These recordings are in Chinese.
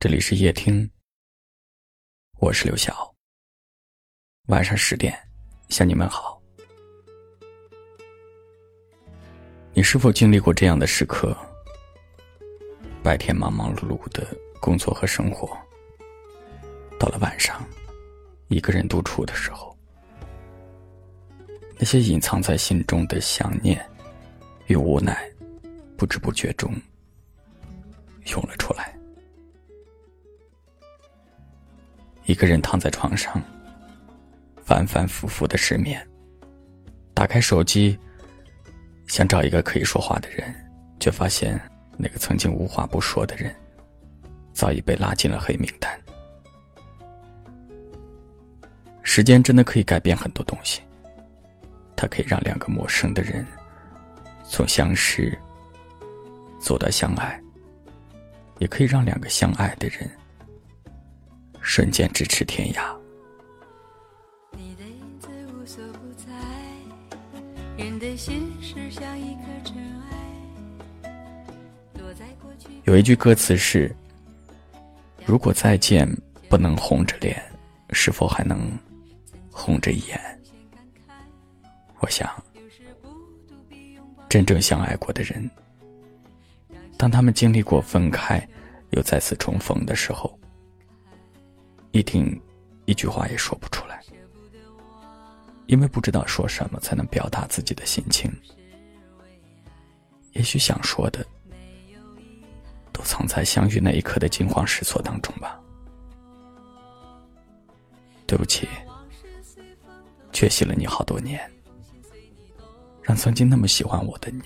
这里是夜听，我是刘晓。晚上十点，向你们好。你是否经历过这样的时刻？白天忙忙碌碌的工作和生活，到了晚上，一个人独处的时候，那些隐藏在心中的想念与无奈，不知不觉中涌了出来。一个人躺在床上，反反复复的失眠。打开手机，想找一个可以说话的人，却发现那个曾经无话不说的人，早已被拉进了黑名单。时间真的可以改变很多东西，它可以让两个陌生的人从相识走到相爱，也可以让两个相爱的人。瞬间咫尺天涯。有一句歌词是：“如果再见不能红着脸，是否还能红着眼？”我想，真正相爱过的人，当他们经历过分开，又再次重逢的时候。一听一句话也说不出来，因为不知道说什么才能表达自己的心情。也许想说的，都藏在相遇那一刻的惊慌失措当中吧。对不起，缺席了你好多年，让曾经那么喜欢我的你，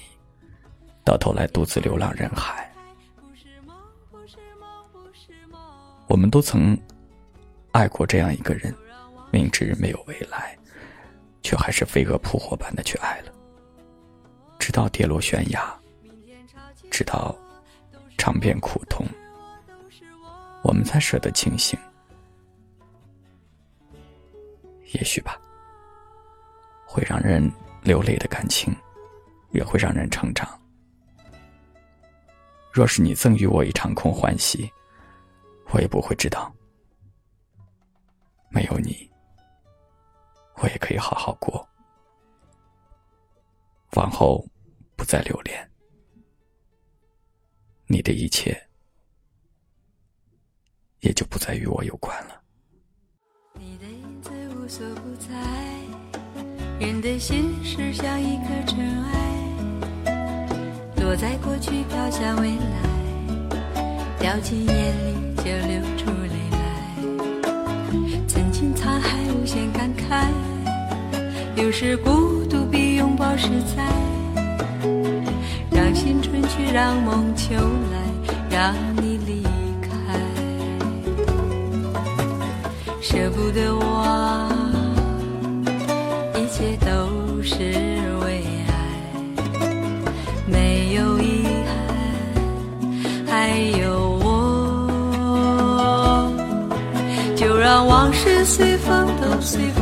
到头来独自流浪人海。我们都曾。爱过这样一个人，明知没有未来，却还是飞蛾扑火般的去爱了。直到跌落悬崖，直到尝遍苦痛，我们才舍得清醒。也许吧，会让人流泪的感情，也会让人成长。若是你赠予我一场空欢喜，我也不会知道。没有你，我也可以好好过。往后不再留恋，你的一切也就不再与我有关了。你的影子无所不在，人的心事像一颗尘埃，落在过去，飘向未来，掉进眼里就流出是孤独比拥抱实在。让青春去，让梦秋来，让你离开。舍不得我，一切都是为爱，没有遗憾，还有我，就。让往事随风，都随风，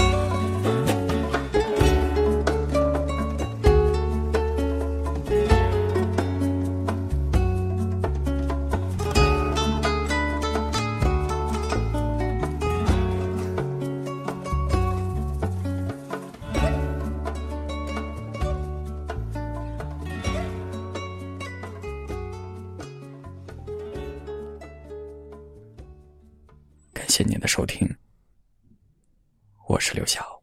谢您的收听，我是刘晓。